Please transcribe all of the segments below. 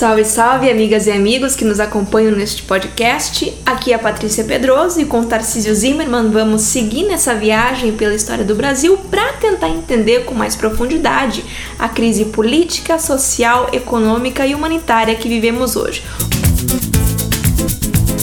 Salve, salve, amigas e amigos que nos acompanham neste podcast. Aqui é a Patrícia Pedroso e com Tarcísio Zimmermann vamos seguir nessa viagem pela história do Brasil para tentar entender com mais profundidade a crise política, social, econômica e humanitária que vivemos hoje.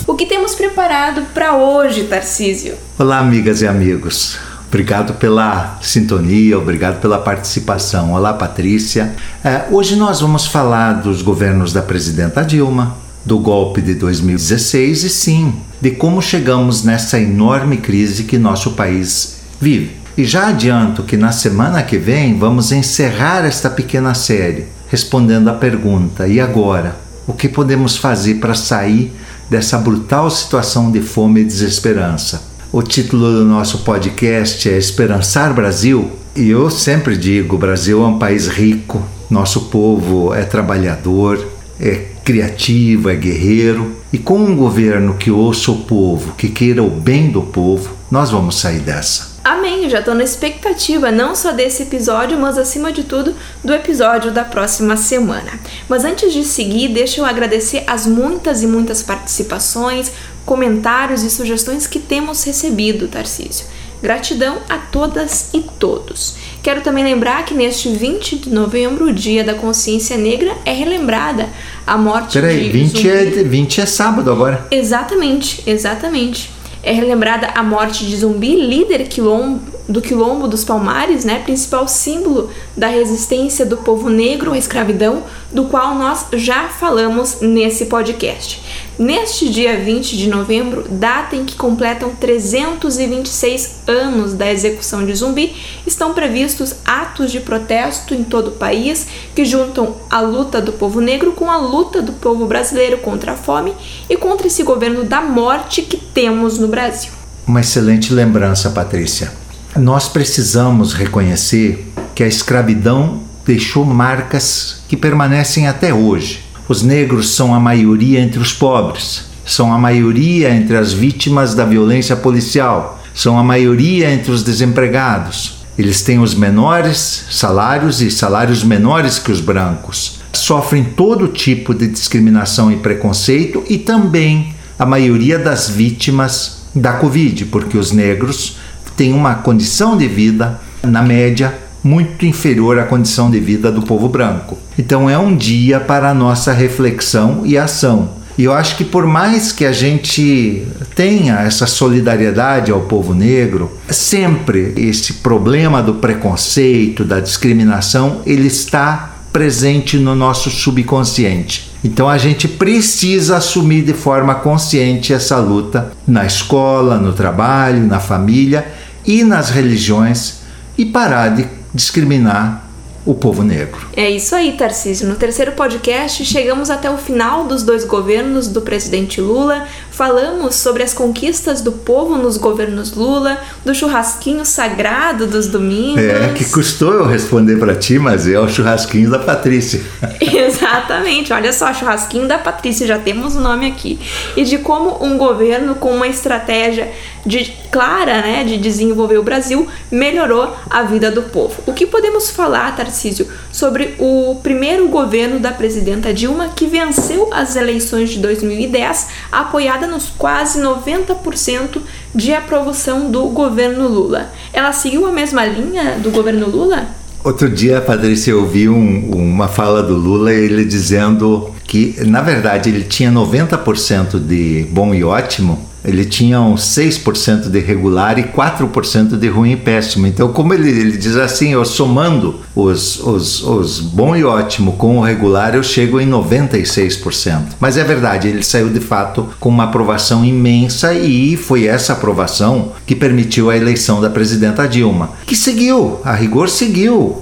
O que temos preparado para hoje, Tarcísio? Olá, amigas e amigos. Obrigado pela sintonia, obrigado pela participação. Olá, Patrícia. É, hoje nós vamos falar dos governos da presidenta Dilma, do golpe de 2016 e sim, de como chegamos nessa enorme crise que nosso país vive. E já adianto que na semana que vem vamos encerrar esta pequena série respondendo à pergunta: e agora? O que podemos fazer para sair dessa brutal situação de fome e desesperança? O título do nosso podcast é Esperançar Brasil. E eu sempre digo: o Brasil é um país rico, nosso povo é trabalhador, é criativo, é guerreiro. E com um governo que ouça o povo, que queira o bem do povo, nós vamos sair dessa. Amém, já estou na expectativa não só desse episódio, mas acima de tudo do episódio da próxima semana. Mas antes de seguir, deixa eu agradecer as muitas e muitas participações, comentários e sugestões que temos recebido, Tarcísio. Gratidão a todas e todos. Quero também lembrar que neste 20 de novembro, o Dia da Consciência Negra, é relembrada a morte Peraí, de 20 Zumbi. é, 20 é sábado agora. Exatamente, exatamente. É relembrada a morte de Zumbi, líder quilombo, do Quilombo dos Palmares, né, principal símbolo da resistência do povo negro à escravidão, do qual nós já falamos nesse podcast. Neste dia 20 de novembro, data em que completam 326 anos da execução de Zumbi, estão previstos atos de protesto em todo o país que juntam a luta do povo negro com a luta do povo brasileiro contra a fome e contra esse governo da morte que temos no Brasil. Uma excelente lembrança, Patrícia. Nós precisamos reconhecer que a escravidão deixou marcas que permanecem até hoje. Os negros são a maioria entre os pobres, são a maioria entre as vítimas da violência policial, são a maioria entre os desempregados. Eles têm os menores salários e salários menores que os brancos. Sofrem todo tipo de discriminação e preconceito e também a maioria das vítimas da Covid, porque os negros têm uma condição de vida, na média, muito inferior à condição de vida do povo branco. Então é um dia para a nossa reflexão e ação. E eu acho que por mais que a gente tenha essa solidariedade ao povo negro, sempre esse problema do preconceito, da discriminação, ele está presente no nosso subconsciente. Então a gente precisa assumir de forma consciente essa luta na escola, no trabalho, na família e nas religiões e parar de discriminar o povo negro. É isso aí, Tarcísio. No terceiro podcast, chegamos até o final dos dois governos do presidente Lula. Falamos sobre as conquistas do povo nos governos Lula, do churrasquinho sagrado dos domingos. É, que custou eu responder para ti, mas é o churrasquinho da Patrícia. Exatamente, olha só, churrasquinho da Patrícia, já temos o nome aqui. E de como um governo com uma estratégia de, clara né, de desenvolver o Brasil melhorou a vida do povo. O que podemos falar, Tarcísio, sobre o primeiro governo da presidenta Dilma que venceu as eleições de 2010, apoiada nos quase 90% de aprovação do governo Lula? Ela seguiu a mesma linha do governo Lula? Outro dia, Patrícia, eu ouvi um, uma fala do Lula, ele dizendo que, na verdade, ele tinha 90% de bom e ótimo, ele tinha uns 6% de regular e 4% de ruim e péssimo. Então, como ele, ele diz assim, eu somando os, os, os bom e ótimo com o regular, eu chego em 96%. Mas é verdade, ele saiu de fato com uma aprovação imensa e foi essa aprovação que permitiu a eleição da presidenta Dilma, que seguiu, a rigor seguiu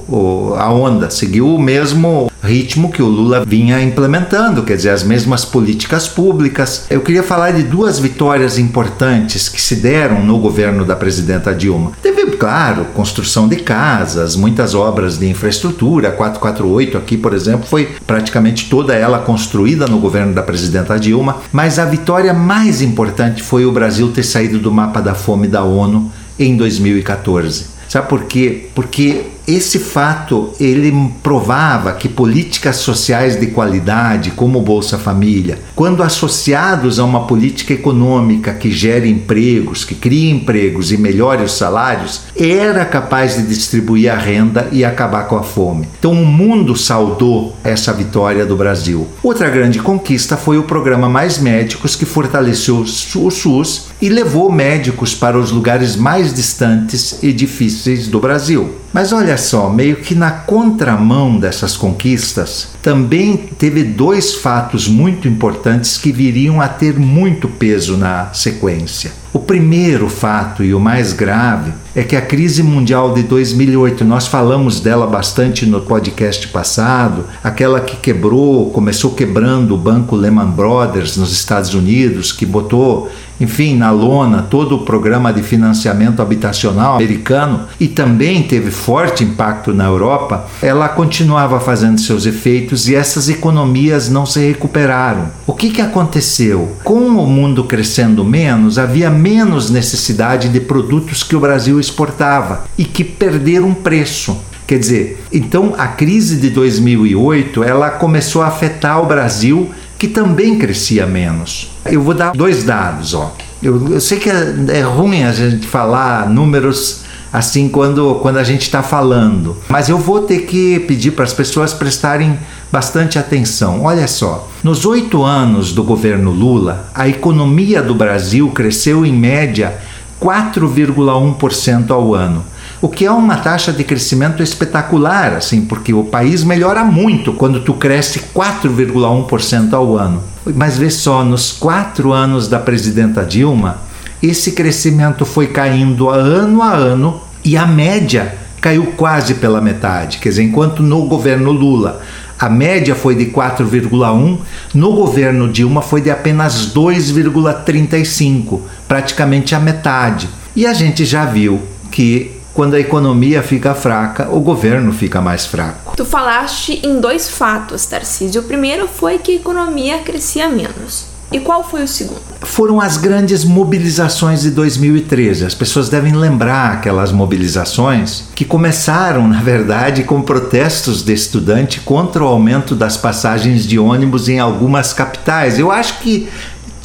a onda, seguiu o mesmo ritmo que o Lula vinha implementando, quer dizer, as mesmas políticas públicas. Eu queria falar de duas vitórias importantes que se deram no governo da presidenta Dilma. Teve, claro, construção de casas, muitas obras de infraestrutura, 448 aqui, por exemplo, foi praticamente toda ela construída no governo da presidenta Dilma, mas a vitória mais importante foi o Brasil ter saído do mapa da fome da ONU em 2014. Sabe por quê? Porque esse fato ele provava que políticas sociais de qualidade, como o Bolsa Família, quando associados a uma política econômica que gere empregos, que cria empregos e melhore os salários, era capaz de distribuir a renda e acabar com a fome. Então o mundo saudou essa vitória do Brasil. Outra grande conquista foi o programa Mais Médicos que fortaleceu o SUS e levou médicos para os lugares mais distantes e difíceis do Brasil. Mas olha só, meio que na contramão dessas conquistas, também teve dois fatos muito importantes que viriam a ter muito peso na sequência. O primeiro fato e o mais grave é que a crise mundial de 2008, nós falamos dela bastante no podcast passado, aquela que quebrou, começou quebrando o banco Lehman Brothers nos Estados Unidos, que botou, enfim, na lona todo o programa de financiamento habitacional americano e também teve forte impacto na Europa, ela continuava fazendo seus efeitos e essas economias não se recuperaram. O que, que aconteceu? Com o mundo crescendo menos, havia menos necessidade de produtos que o Brasil exportava e que perderam preço. Quer dizer, então a crise de 2008 ela começou a afetar o Brasil que também crescia menos. Eu vou dar dois dados, ó. Eu, eu sei que é, é ruim a gente falar números assim quando, quando a gente está falando. Mas eu vou ter que pedir para as pessoas prestarem bastante atenção. Olha só, nos oito anos do governo Lula, a economia do Brasil cresceu em média 4,1% ao ano. O que é uma taxa de crescimento espetacular, assim, porque o país melhora muito quando tu cresce 4,1% ao ano. Mas vê só, nos quatro anos da presidenta Dilma, esse crescimento foi caindo ano a ano e a média caiu quase pela metade. Quer dizer, enquanto no governo Lula a média foi de 4,1, no governo Dilma foi de apenas 2,35, praticamente a metade. E a gente já viu que quando a economia fica fraca, o governo fica mais fraco. Tu falaste em dois fatos, Tarcísio. O primeiro foi que a economia crescia menos. E qual foi o segundo? Foram as grandes mobilizações de 2013. As pessoas devem lembrar aquelas mobilizações que começaram, na verdade, com protestos de estudante contra o aumento das passagens de ônibus em algumas capitais. Eu acho que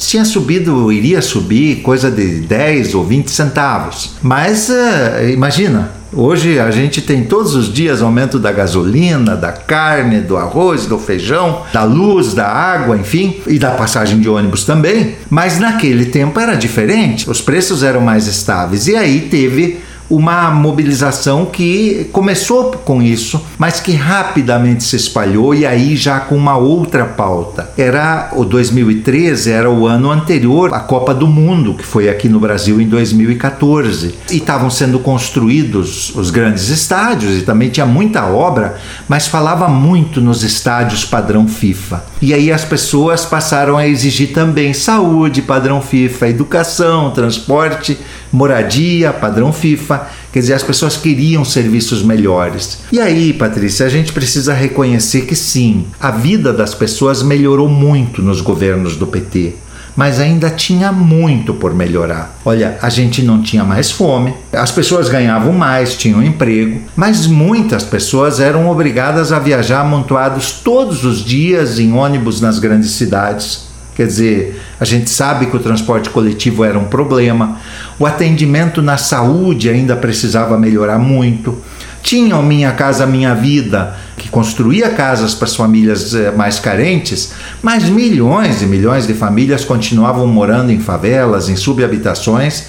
tinha subido, iria subir coisa de 10 ou 20 centavos. Mas uh, imagina, Hoje a gente tem todos os dias aumento da gasolina, da carne, do arroz, do feijão, da luz, da água, enfim, e da passagem de ônibus também. Mas naquele tempo era diferente, os preços eram mais estáveis. E aí teve uma mobilização que começou com isso, mas que rapidamente se espalhou e aí já com uma outra pauta. Era o 2013, era o ano anterior à Copa do Mundo, que foi aqui no Brasil em 2014. E estavam sendo construídos os grandes estádios e também tinha muita obra, mas falava muito nos estádios padrão FIFA. E aí as pessoas passaram a exigir também saúde, padrão FIFA, educação, transporte moradia, padrão FIFA. Quer dizer, as pessoas queriam serviços melhores. E aí, Patrícia, a gente precisa reconhecer que sim, a vida das pessoas melhorou muito nos governos do PT mas ainda tinha muito por melhorar. Olha, a gente não tinha mais fome, as pessoas ganhavam mais, tinham emprego, mas muitas pessoas eram obrigadas a viajar amontoados todos os dias em ônibus nas grandes cidades. Quer dizer, a gente sabe que o transporte coletivo era um problema, o atendimento na saúde ainda precisava melhorar muito. Tinha o Minha Casa Minha Vida, que construía casas para as famílias eh, mais carentes, mas milhões e milhões de famílias continuavam morando em favelas, em subhabitações,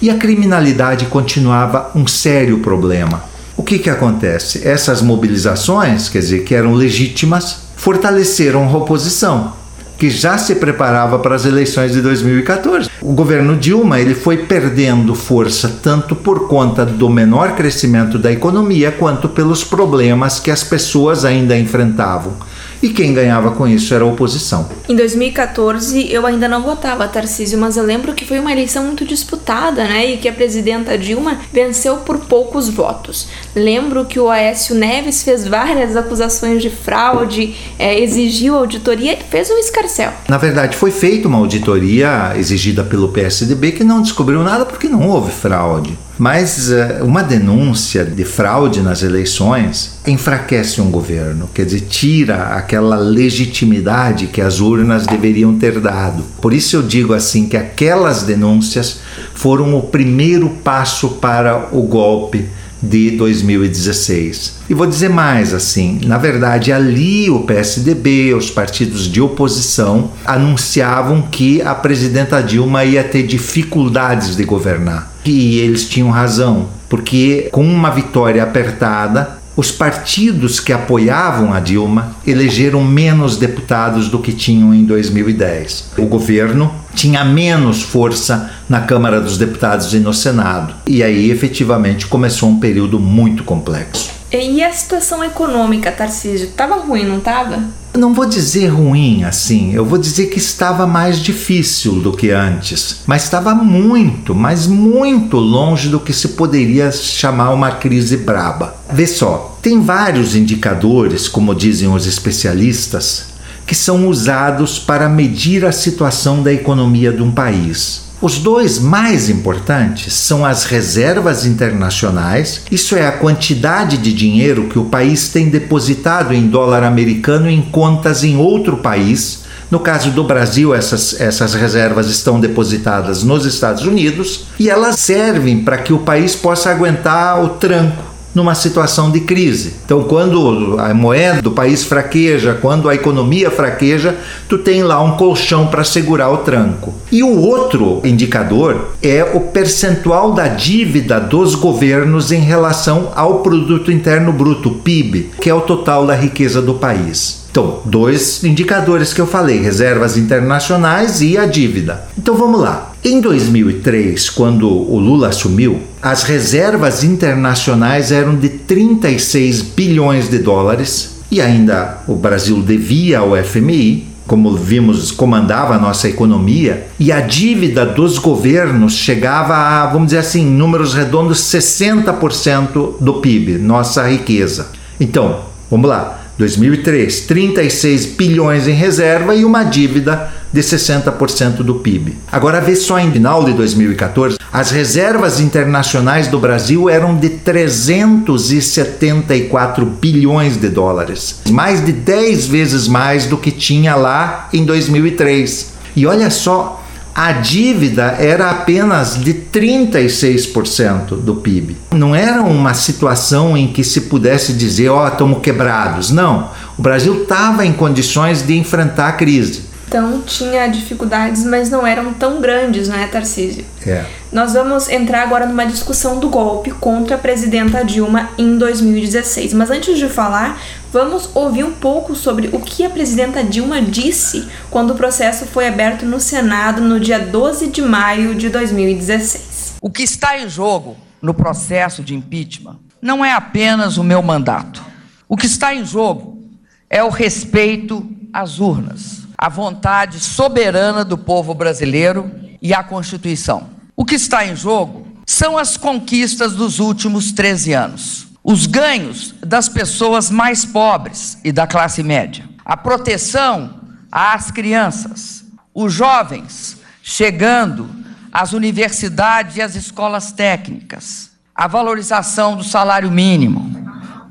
e a criminalidade continuava um sério problema. O que, que acontece? Essas mobilizações, quer dizer, que eram legítimas, fortaleceram a oposição que já se preparava para as eleições de 2014. O governo Dilma ele foi perdendo força tanto por conta do menor crescimento da economia quanto pelos problemas que as pessoas ainda enfrentavam e quem ganhava com isso era a oposição. Em 2014 eu ainda não votava Tarcísio, mas eu lembro que foi uma eleição muito disputada, né? E que a presidenta Dilma venceu por poucos votos. Lembro que o Aécio Neves fez várias acusações de fraude, é, exigiu auditoria e fez um escarcel. Na verdade, foi feita uma auditoria exigida pelo PSDB que não descobriu nada porque não houve fraude. Mas uh, uma denúncia de fraude nas eleições enfraquece um governo, quer dizer, tira aquela legitimidade que as urnas deveriam ter dado. Por isso eu digo assim que aquelas denúncias foram o primeiro passo para o golpe de 2016. E vou dizer mais assim, na verdade ali o PSDB, os partidos de oposição anunciavam que a presidenta Dilma ia ter dificuldades de governar. E eles tinham razão, porque com uma vitória apertada, os partidos que apoiavam a Dilma elegeram menos deputados do que tinham em 2010. O governo tinha menos força na Câmara dos Deputados e no Senado. E aí, efetivamente, começou um período muito complexo. E a situação econômica, Tarcísio, estava ruim, não estava? Não vou dizer ruim assim, eu vou dizer que estava mais difícil do que antes, mas estava muito, mas muito longe do que se poderia chamar uma crise braba. Vê só, tem vários indicadores, como dizem os especialistas, que são usados para medir a situação da economia de um país. Os dois mais importantes são as reservas internacionais, isso é a quantidade de dinheiro que o país tem depositado em dólar americano em contas em outro país. No caso do Brasil, essas, essas reservas estão depositadas nos Estados Unidos e elas servem para que o país possa aguentar o tranco numa situação de crise. Então, quando a moeda do país fraqueja, quando a economia fraqueja, tu tem lá um colchão para segurar o tranco. E o outro indicador é o percentual da dívida dos governos em relação ao produto interno bruto, PIB, que é o total da riqueza do país. Então, dois indicadores que eu falei: reservas internacionais e a dívida. Então vamos lá. Em 2003, quando o Lula assumiu, as reservas internacionais eram de 36 bilhões de dólares e ainda o Brasil devia ao FMI, como vimos, comandava a nossa economia, e a dívida dos governos chegava a, vamos dizer assim, números redondos, 60% do PIB, nossa riqueza. Então, vamos lá. 2003, 36 bilhões em reserva e uma dívida de 60% do PIB. Agora vê só em final de 2014, as reservas internacionais do Brasil eram de 374 bilhões de dólares, mais de 10 vezes mais do que tinha lá em 2003. E olha só, a dívida era apenas de 36% do PIB. Não era uma situação em que se pudesse dizer, ó, oh, estamos quebrados. Não. O Brasil estava em condições de enfrentar a crise. Então tinha dificuldades, mas não eram tão grandes, né, Tarcísio? É. Nós vamos entrar agora numa discussão do golpe contra a presidenta Dilma em 2016. Mas antes de falar, vamos ouvir um pouco sobre o que a presidenta Dilma disse quando o processo foi aberto no Senado no dia 12 de maio de 2016. O que está em jogo no processo de impeachment não é apenas o meu mandato. O que está em jogo é o respeito às urnas a vontade soberana do povo brasileiro e a Constituição. O que está em jogo são as conquistas dos últimos 13 anos, os ganhos das pessoas mais pobres e da classe média, a proteção às crianças, os jovens chegando às universidades e às escolas técnicas, a valorização do salário mínimo,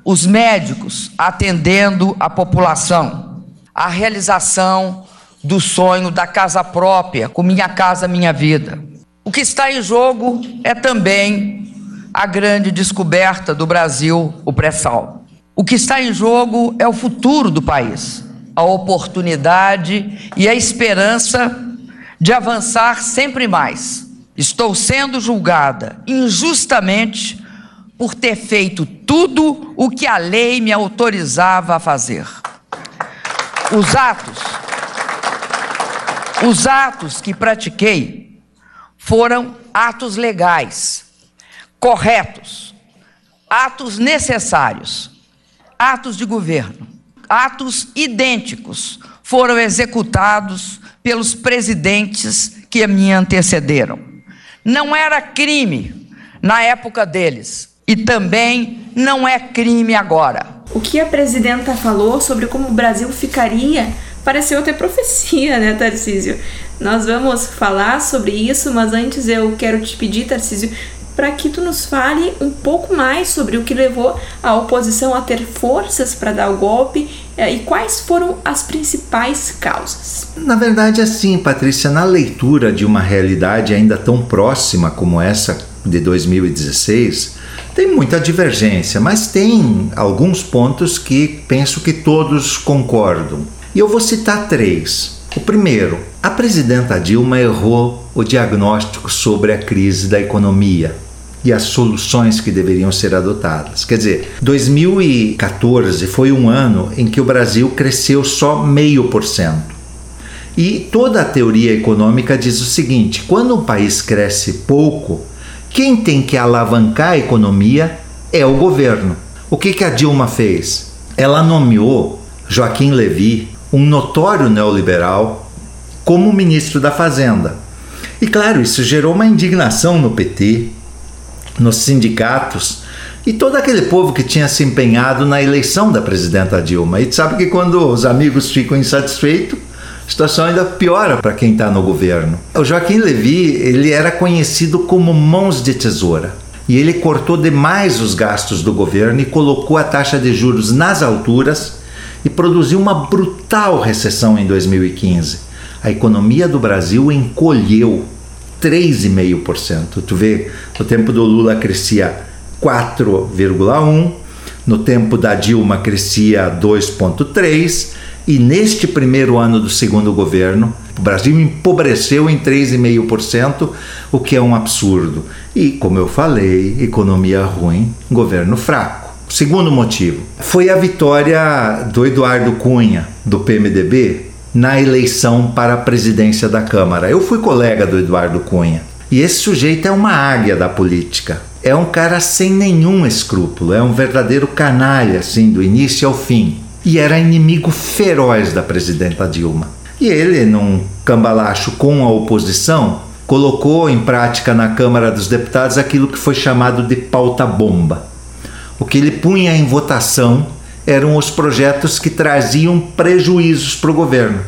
os médicos atendendo a população a realização do sonho da casa própria, com Minha Casa Minha Vida. O que está em jogo é também a grande descoberta do Brasil, o pré-sal. O que está em jogo é o futuro do país, a oportunidade e a esperança de avançar sempre mais. Estou sendo julgada injustamente por ter feito tudo o que a lei me autorizava a fazer. Os atos, os atos que pratiquei foram atos legais, corretos, atos necessários, atos de governo, atos idênticos foram executados pelos presidentes que me antecederam. Não era crime na época deles e também não é crime agora. O que a presidenta falou sobre como o Brasil ficaria pareceu até profecia, né, Tarcísio? Nós vamos falar sobre isso, mas antes eu quero te pedir, Tarcísio, para que tu nos fale um pouco mais sobre o que levou a oposição a ter forças para dar o golpe eh, e quais foram as principais causas. Na verdade, assim, Patrícia, na leitura de uma realidade ainda tão próxima como essa de 2016, tem muita divergência, mas tem alguns pontos que penso que todos concordam. E eu vou citar três. O primeiro, a presidenta Dilma errou o diagnóstico sobre a crise da economia e as soluções que deveriam ser adotadas. Quer dizer, 2014 foi um ano em que o Brasil cresceu só meio por cento. E toda a teoria econômica diz o seguinte: quando um país cresce pouco, quem tem que alavancar a economia é o governo. O que, que a Dilma fez? Ela nomeou Joaquim Levy, um notório neoliberal, como ministro da Fazenda. E claro, isso gerou uma indignação no PT, nos sindicatos e todo aquele povo que tinha se empenhado na eleição da presidenta Dilma. E sabe que quando os amigos ficam insatisfeitos, a situação ainda piora para quem está no governo. O Joaquim Levy ele era conhecido como mãos de tesoura e ele cortou demais os gastos do governo e colocou a taxa de juros nas alturas e produziu uma brutal recessão em 2015. A economia do Brasil encolheu 3,5%. Tu vê, no tempo do Lula crescia 4,1%, no tempo da Dilma crescia 2,3%, e neste primeiro ano do segundo governo, o Brasil empobreceu em 3,5%, o que é um absurdo. E, como eu falei, economia ruim, governo fraco. Segundo motivo, foi a vitória do Eduardo Cunha, do PMDB, na eleição para a presidência da Câmara. Eu fui colega do Eduardo Cunha. E esse sujeito é uma águia da política. É um cara sem nenhum escrúpulo, é um verdadeiro canalha, assim, do início ao fim e era inimigo feroz da presidenta Dilma. E ele, num cambalacho com a oposição, colocou em prática na Câmara dos Deputados aquilo que foi chamado de pauta-bomba. O que ele punha em votação eram os projetos que traziam prejuízos para o governo,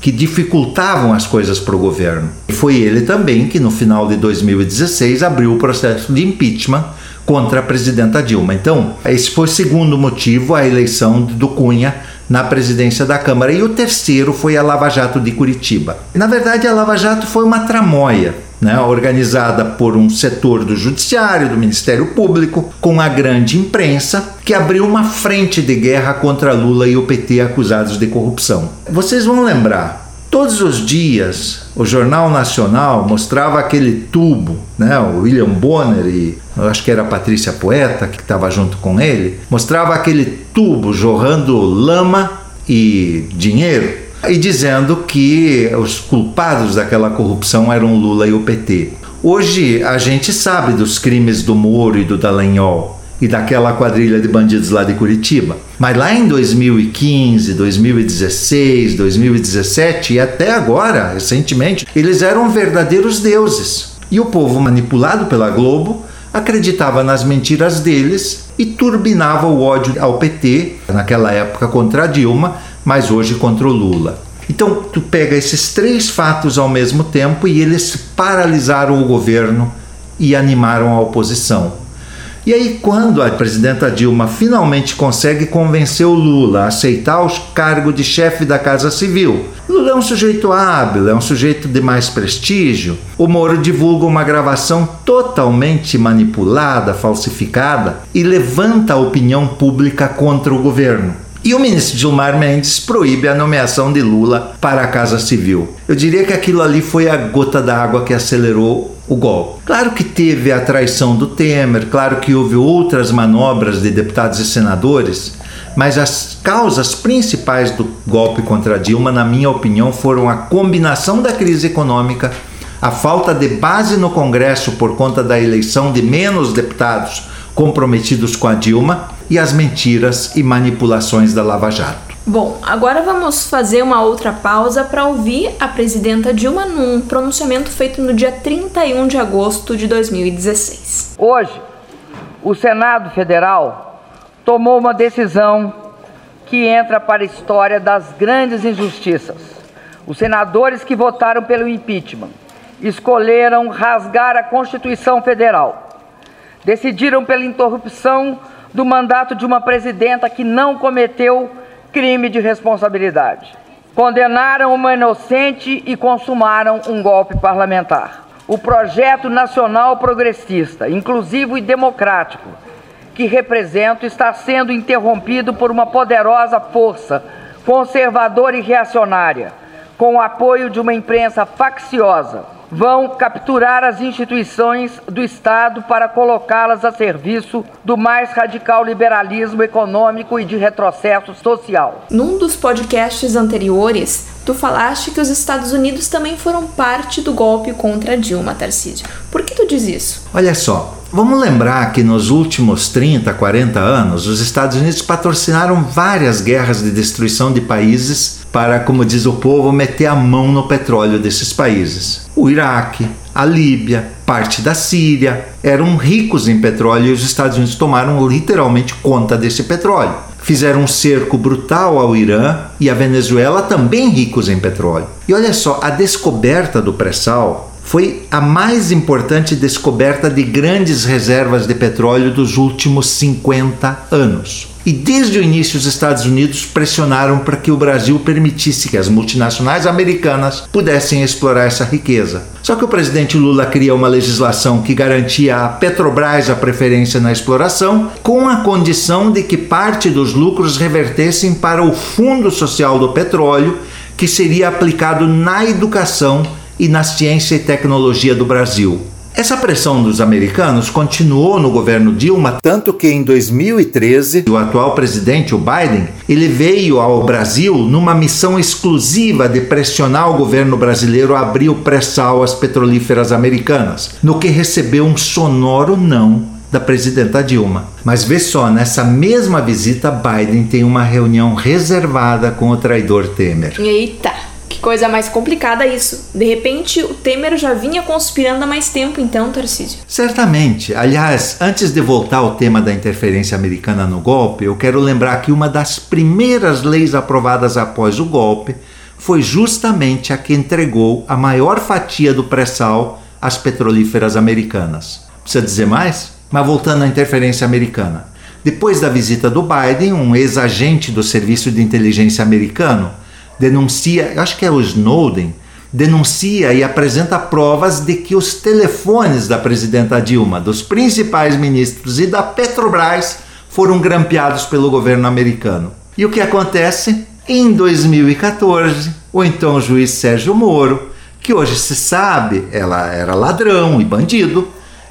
que dificultavam as coisas para o governo. E foi ele também que, no final de 2016, abriu o processo de impeachment contra a presidenta Dilma. Então, esse foi o segundo motivo, a eleição do Cunha na presidência da Câmara. E o terceiro foi a Lava Jato de Curitiba. Na verdade, a Lava Jato foi uma tramóia. Né, organizada por um setor do Judiciário, do Ministério Público, com a grande imprensa, que abriu uma frente de guerra contra Lula e o PT acusados de corrupção. Vocês vão lembrar, Todos os dias, o Jornal Nacional mostrava aquele tubo, né? O William Bonner e acho que era a Patrícia Poeta que estava junto com ele, mostrava aquele tubo jorrando lama e dinheiro e dizendo que os culpados daquela corrupção eram Lula e o PT. Hoje a gente sabe dos crimes do Moro e do Dallagnol e daquela quadrilha de bandidos lá de Curitiba. Mas lá em 2015, 2016, 2017 e até agora, recentemente, eles eram verdadeiros deuses. E o povo manipulado pela Globo acreditava nas mentiras deles e turbinava o ódio ao PT, naquela época contra Dilma, mas hoje contra o Lula. Então tu pega esses três fatos ao mesmo tempo e eles paralisaram o governo e animaram a oposição. E aí, quando a presidenta Dilma finalmente consegue convencer o Lula a aceitar o cargo de chefe da Casa Civil, Lula é um sujeito hábil, é um sujeito de mais prestígio. O Moro divulga uma gravação totalmente manipulada, falsificada e levanta a opinião pública contra o governo. E o ministro Gilmar Mendes proíbe a nomeação de Lula para a Casa Civil. Eu diria que aquilo ali foi a gota d'água que acelerou o golpe. Claro que teve a traição do Temer, claro que houve outras manobras de deputados e senadores, mas as causas principais do golpe contra Dilma, na minha opinião, foram a combinação da crise econômica, a falta de base no Congresso por conta da eleição de menos deputados comprometidos com a Dilma e as mentiras e manipulações da Lava Jato. Bom, agora vamos fazer uma outra pausa para ouvir a presidenta Dilma num pronunciamento feito no dia 31 de agosto de 2016. Hoje, o Senado Federal tomou uma decisão que entra para a história das grandes injustiças. Os senadores que votaram pelo impeachment escolheram rasgar a Constituição Federal decidiram pela interrupção do mandato de uma presidenta que não cometeu crime de responsabilidade. Condenaram uma inocente e consumaram um golpe parlamentar. O projeto nacional progressista, inclusivo e democrático, que represento, está sendo interrompido por uma poderosa força conservadora e reacionária, com o apoio de uma imprensa facciosa vão capturar as instituições do Estado para colocá-las a serviço do mais radical liberalismo econômico e de retrocesso social. Num dos podcasts anteriores, tu falaste que os Estados Unidos também foram parte do golpe contra Dilma, Tarcísio. Por que tu diz isso? Olha só, Vamos lembrar que nos últimos 30, 40 anos, os Estados Unidos patrocinaram várias guerras de destruição de países para, como diz o povo, meter a mão no petróleo desses países. O Iraque, a Líbia, parte da Síria eram ricos em petróleo e os Estados Unidos tomaram literalmente conta desse petróleo. Fizeram um cerco brutal ao Irã e à Venezuela, também ricos em petróleo. E olha só, a descoberta do pré-sal foi a mais importante descoberta de grandes reservas de petróleo dos últimos 50 anos. E desde o início, os Estados Unidos pressionaram para que o Brasil permitisse que as multinacionais americanas pudessem explorar essa riqueza. Só que o presidente Lula cria uma legislação que garantia à Petrobras a preferência na exploração, com a condição de que parte dos lucros revertessem para o Fundo Social do Petróleo, que seria aplicado na educação e na ciência e tecnologia do Brasil. Essa pressão dos americanos continuou no governo Dilma, tanto que em 2013 o atual presidente, o Biden, ele veio ao Brasil numa missão exclusiva de pressionar o governo brasileiro a abrir o pré-sal às petrolíferas americanas, no que recebeu um sonoro não da presidenta Dilma. Mas vê só, nessa mesma visita, Biden tem uma reunião reservada com o traidor Temer. Eita! Que coisa mais complicada isso. De repente, o Temer já vinha conspirando há mais tempo, então, Tarcísio. Certamente. Aliás, antes de voltar ao tema da interferência americana no golpe, eu quero lembrar que uma das primeiras leis aprovadas após o golpe foi justamente a que entregou a maior fatia do pré-sal às petrolíferas americanas. Precisa dizer mais? Mas voltando à interferência americana. Depois da visita do Biden, um ex-agente do Serviço de Inteligência americano denuncia, acho que é o Snowden, denuncia e apresenta provas de que os telefones da presidenta Dilma, dos principais ministros e da Petrobras foram grampeados pelo governo americano. E o que acontece? Em 2014, o então juiz Sérgio Moro, que hoje se sabe ela era ladrão e bandido,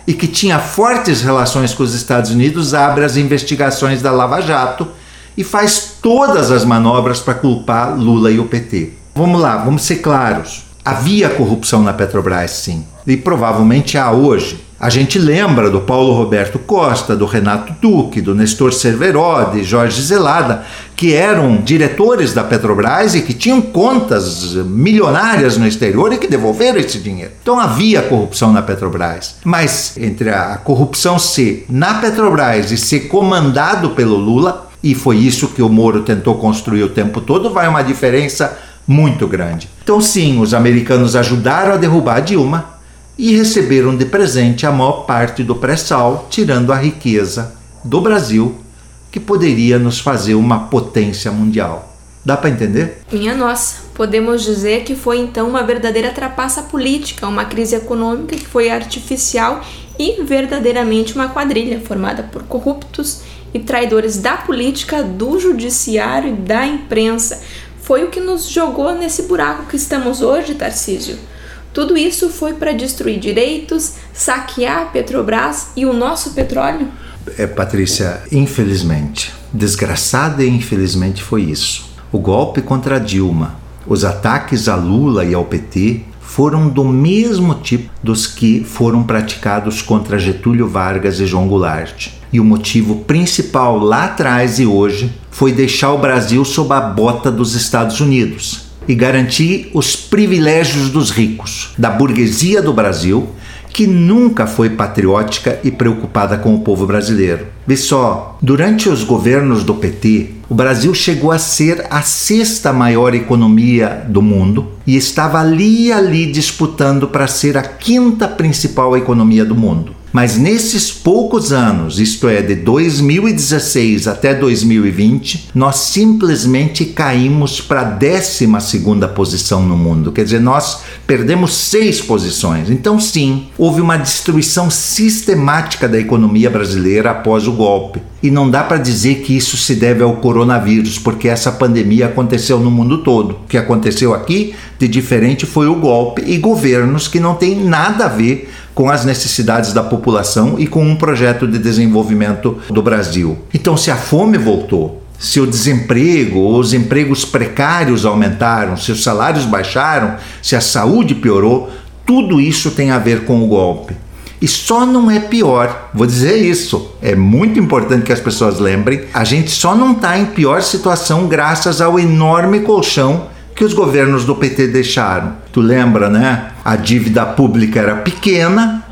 e que tinha fortes relações com os Estados Unidos, abre as investigações da Lava Jato e faz todas as manobras para culpar Lula e o PT. Vamos lá, vamos ser claros. Havia corrupção na Petrobras, sim, e provavelmente há hoje. A gente lembra do Paulo Roberto Costa, do Renato Duque, do Nestor Cerveró, de Jorge Zelada, que eram diretores da Petrobras e que tinham contas milionárias no exterior e que devolveram esse dinheiro. Então havia corrupção na Petrobras. Mas entre a corrupção ser na Petrobras e ser comandado pelo Lula, e foi isso que o Moro tentou construir o tempo todo, vai uma diferença muito grande. Então, sim, os americanos ajudaram a derrubar a Dilma e receberam de presente a maior parte do pré-sal, tirando a riqueza do Brasil, que poderia nos fazer uma potência mundial. Dá para entender? Minha nossa, podemos dizer que foi então uma verdadeira trapaça política, uma crise econômica que foi artificial e verdadeiramente uma quadrilha formada por corruptos e traidores da política, do judiciário e da imprensa. Foi o que nos jogou nesse buraco que estamos hoje, Tarcísio. Tudo isso foi para destruir direitos, saquear a Petrobras e o nosso petróleo? É, Patrícia, infelizmente, desgraçada e infelizmente foi isso. O golpe contra Dilma, os ataques a Lula e ao PT foram do mesmo tipo dos que foram praticados contra Getúlio Vargas e João Goulart. E o motivo principal lá atrás e hoje foi deixar o Brasil sob a bota dos Estados Unidos e garantir os privilégios dos ricos, da burguesia do Brasil, que nunca foi patriótica e preocupada com o povo brasileiro. Vê só, durante os governos do PT, o Brasil chegou a ser a sexta maior economia do mundo e estava ali ali disputando para ser a quinta principal economia do mundo. Mas nesses poucos anos, isto é, de 2016 até 2020, nós simplesmente caímos para a 12 posição no mundo. Quer dizer, nós perdemos seis posições. Então, sim, houve uma destruição sistemática da economia brasileira após o golpe. E não dá para dizer que isso se deve ao coronavírus, porque essa pandemia aconteceu no mundo todo. O que aconteceu aqui de diferente foi o golpe e governos que não têm nada a ver com as necessidades da população e com um projeto de desenvolvimento do Brasil. Então, se a fome voltou, se o desemprego, os empregos precários aumentaram, se os salários baixaram, se a saúde piorou, tudo isso tem a ver com o golpe. E só não é pior, vou dizer isso, é muito importante que as pessoas lembrem: a gente só não está em pior situação graças ao enorme colchão que os governos do PT deixaram. Tu lembra, né? A dívida pública era pequena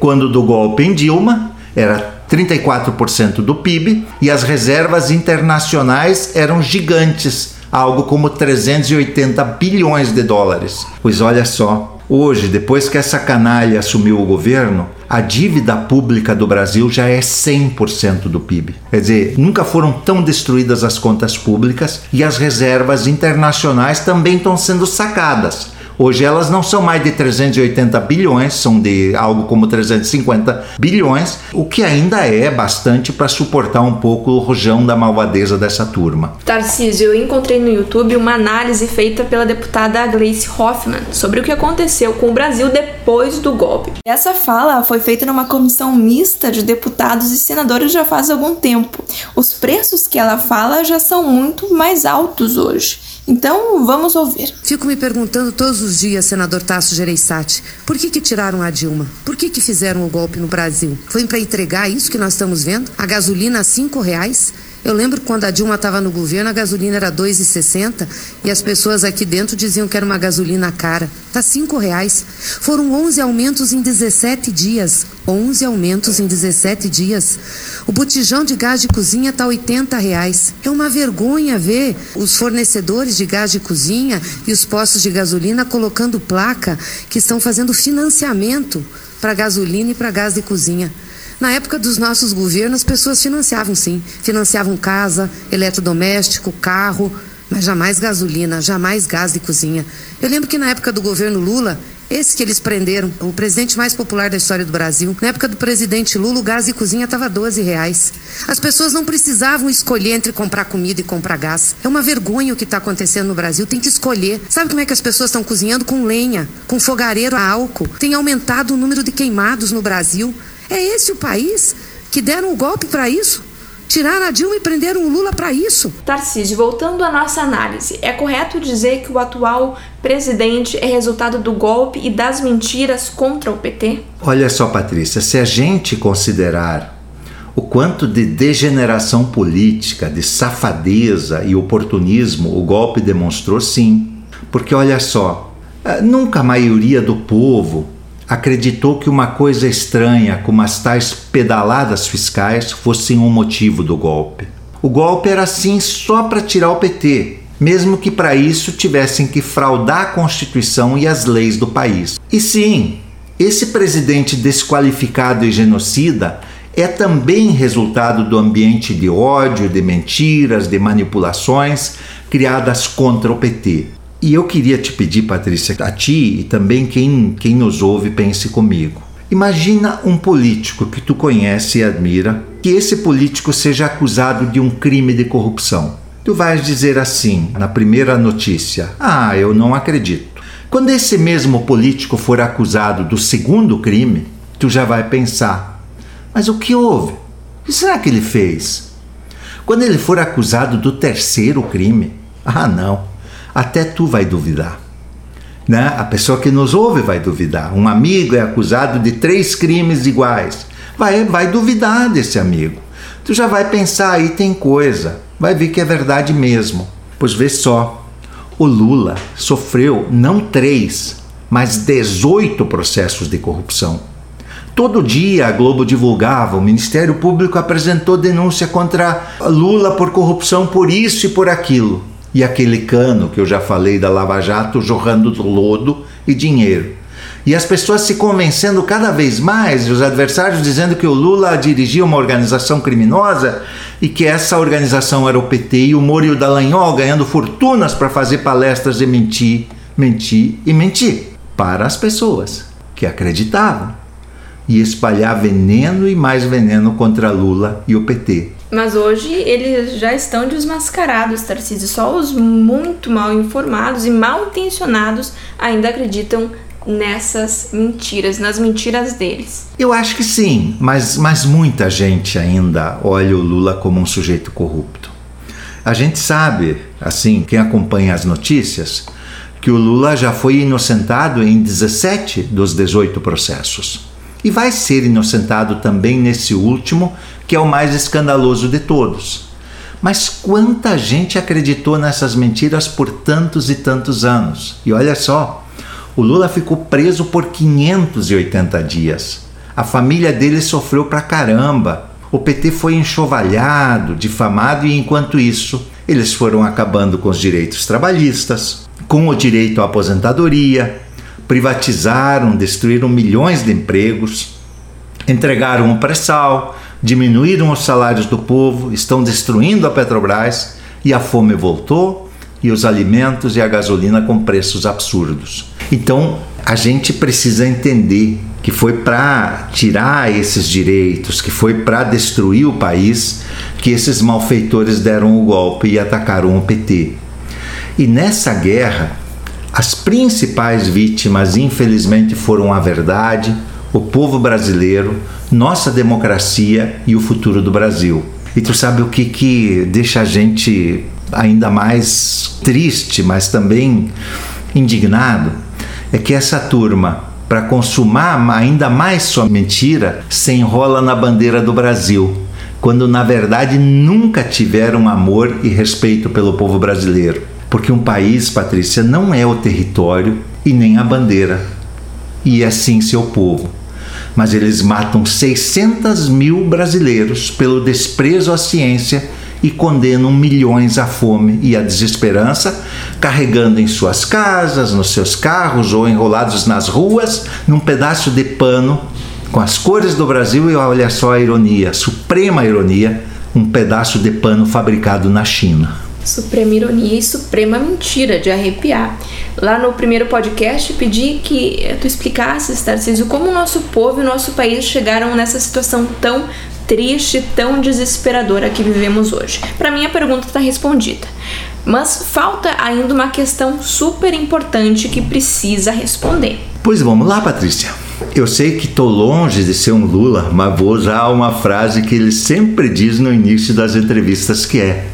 quando do golpe em Dilma, era 34% do PIB, e as reservas internacionais eram gigantes, algo como 380 bilhões de dólares. Pois olha só, Hoje, depois que essa canalha assumiu o governo, a dívida pública do Brasil já é 100% do PIB. Quer dizer, nunca foram tão destruídas as contas públicas e as reservas internacionais também estão sendo sacadas. Hoje elas não são mais de 380 bilhões, são de algo como 350 bilhões, o que ainda é bastante para suportar um pouco o rojão da malvadeza dessa turma. Tarcísio, eu encontrei no YouTube uma análise feita pela deputada Gleice Hoffmann sobre o que aconteceu com o Brasil depois do golpe. Essa fala foi feita numa comissão mista de deputados e senadores já faz algum tempo. Os preços que ela fala já são muito mais altos hoje. Então, vamos ouvir. Fico me perguntando todos os dias, senador Tasso Gereissati, por que que tiraram a Dilma? Por que que fizeram o golpe no Brasil? Foi para entregar isso que nós estamos vendo? A gasolina a cinco reais? Eu lembro quando a Dilma estava no governo, a gasolina era 2,60 e as pessoas aqui dentro diziam que era uma gasolina cara. Tá cinco reais. Foram 11 aumentos em 17 dias. 11 aumentos em 17 dias. O botijão de gás de cozinha tá 80 reais. É uma vergonha ver os fornecedores de gás de cozinha e os postos de gasolina colocando placa que estão fazendo financiamento para gasolina e para gás de cozinha. Na época dos nossos governos, as pessoas financiavam sim. Financiavam casa, eletrodoméstico, carro, mas jamais gasolina, jamais gás de cozinha. Eu lembro que na época do governo Lula, esse que eles prenderam, o presidente mais popular da história do Brasil. Na época do presidente Lula, o gás de cozinha estava 12 reais. As pessoas não precisavam escolher entre comprar comida e comprar gás. É uma vergonha o que está acontecendo no Brasil. Tem que escolher. Sabe como é que as pessoas estão cozinhando? Com lenha, com fogareiro a álcool. Tem aumentado o número de queimados no Brasil. É esse o país que deram o um golpe para isso? Tiraram a Dilma e prenderam o Lula para isso. Tarcísio, voltando à nossa análise, é correto dizer que o atual presidente é resultado do golpe e das mentiras contra o PT? Olha só, Patrícia, se a gente considerar o quanto de degeneração política, de safadeza e oportunismo o golpe demonstrou, sim. Porque olha só, eh, nunca a maioria do povo acreditou que uma coisa estranha, como as tais pedaladas fiscais, fossem um motivo do golpe. O golpe era assim só para tirar o PT, mesmo que para isso tivessem que fraudar a Constituição e as leis do país. E sim, esse presidente desqualificado e genocida é também resultado do ambiente de ódio, de mentiras, de manipulações criadas contra o PT. E eu queria te pedir, Patrícia, a ti e também quem, quem nos ouve, pense comigo. Imagina um político que tu conhece e admira, que esse político seja acusado de um crime de corrupção. Tu vais dizer assim, na primeira notícia: Ah, eu não acredito. Quando esse mesmo político for acusado do segundo crime, tu já vai pensar: Mas o que houve? O que será que ele fez? Quando ele for acusado do terceiro crime, ah, não até tu vai duvidar. Né? A pessoa que nos ouve vai duvidar. Um amigo é acusado de três crimes iguais. Vai, vai duvidar desse amigo. Tu já vai pensar aí tem coisa. Vai ver que é verdade mesmo. Pois vê só. O Lula sofreu não três, mas 18 processos de corrupção. Todo dia a Globo divulgava, o Ministério Público apresentou denúncia contra Lula por corrupção por isso e por aquilo e aquele cano que eu já falei da Lava Jato jorrando lodo e dinheiro. E as pessoas se convencendo cada vez mais, e os adversários dizendo que o Lula dirigia uma organização criminosa e que essa organização era o PT, e o Moro e o Dallagnol ganhando fortunas para fazer palestras e mentir, mentir e mentir para as pessoas que acreditavam e espalhar veneno e mais veneno contra Lula e o PT. Mas hoje eles já estão desmascarados, Tarcísio. Só os muito mal informados e mal intencionados ainda acreditam nessas mentiras, nas mentiras deles. Eu acho que sim, mas, mas muita gente ainda olha o Lula como um sujeito corrupto. A gente sabe, assim, quem acompanha as notícias, que o Lula já foi inocentado em 17 dos 18 processos. E vai ser inocentado também nesse último, que é o mais escandaloso de todos. Mas quanta gente acreditou nessas mentiras por tantos e tantos anos? E olha só, o Lula ficou preso por 580 dias. A família dele sofreu pra caramba. O PT foi enxovalhado, difamado e enquanto isso, eles foram acabando com os direitos trabalhistas, com o direito à aposentadoria, privatizaram, destruíram milhões de empregos, entregaram o pré-sal, diminuíram os salários do povo, estão destruindo a Petrobras e a fome voltou e os alimentos e a gasolina com preços absurdos. Então, a gente precisa entender que foi para tirar esses direitos, que foi para destruir o país, que esses malfeitores deram o golpe e atacaram o PT. E nessa guerra, as principais vítimas, infelizmente, foram a verdade, o povo brasileiro, nossa democracia e o futuro do Brasil. E tu sabe o que, que deixa a gente ainda mais triste, mas também indignado? É que essa turma, para consumar ainda mais sua mentira, se enrola na bandeira do Brasil, quando na verdade nunca tiveram amor e respeito pelo povo brasileiro. Porque um país, Patrícia, não é o território e nem a bandeira, e é sim seu povo. Mas eles matam 600 mil brasileiros pelo desprezo à ciência e condenam milhões à fome e à desesperança, carregando em suas casas, nos seus carros ou enrolados nas ruas, num pedaço de pano com as cores do Brasil e olha só a ironia, suprema ironia, um pedaço de pano fabricado na China. Suprema ironia e suprema mentira de arrepiar. Lá no primeiro podcast pedi que tu explicasses, Tarcísio, como o nosso povo e o nosso país chegaram nessa situação tão triste, tão desesperadora que vivemos hoje. Para mim a pergunta está respondida. Mas falta ainda uma questão super importante que precisa responder. Pois vamos lá, Patrícia. Eu sei que estou longe de ser um Lula, mas vou usar uma frase que ele sempre diz no início das entrevistas que é: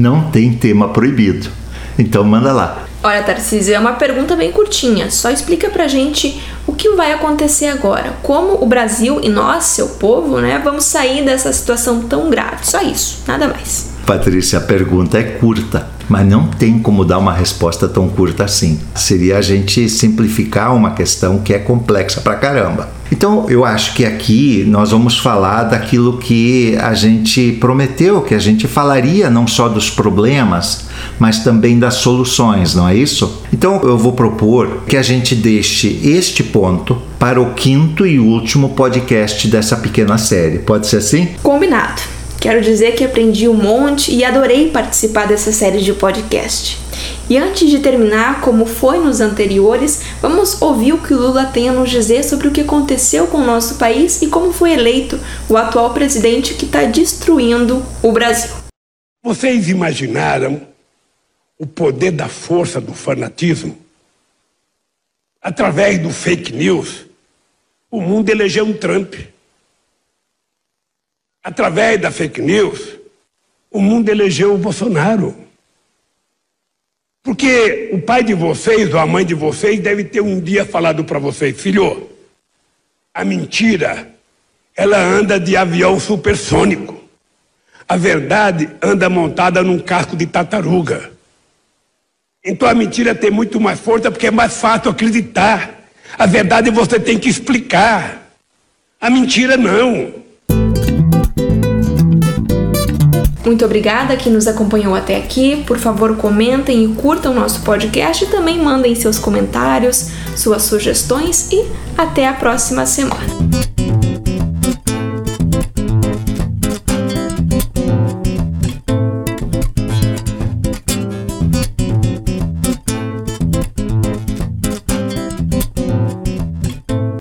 não tem tema proibido. Então manda lá. Olha, Tarcísio, é uma pergunta bem curtinha. Só explica pra gente o que vai acontecer agora. Como o Brasil e nós, seu povo, né, vamos sair dessa situação tão grave. Só isso, nada mais. Patrícia, a pergunta é curta, mas não tem como dar uma resposta tão curta assim. Seria a gente simplificar uma questão que é complexa pra caramba. Então, eu acho que aqui nós vamos falar daquilo que a gente prometeu, que a gente falaria não só dos problemas, mas também das soluções, não é isso? Então, eu vou propor que a gente deixe este ponto para o quinto e último podcast dessa pequena série. Pode ser assim? Combinado. Quero dizer que aprendi um monte e adorei participar dessa série de podcast. E antes de terminar, como foi nos anteriores, vamos ouvir o que Lula tem a nos dizer sobre o que aconteceu com o nosso país e como foi eleito o atual presidente que está destruindo o Brasil. Vocês imaginaram o poder da força do fanatismo? Através do fake news, o mundo elegeu um Trump através da fake news, o mundo elegeu o Bolsonaro. Porque o pai de vocês ou a mãe de vocês deve ter um dia falado para vocês, filho, a mentira, ela anda de avião supersônico. A verdade anda montada num casco de tartaruga. Então a mentira tem muito mais força porque é mais fácil acreditar. A verdade você tem que explicar. A mentira não. Muito obrigada que nos acompanhou até aqui. Por favor, comentem e curtam nosso podcast e também mandem seus comentários, suas sugestões e até a próxima semana.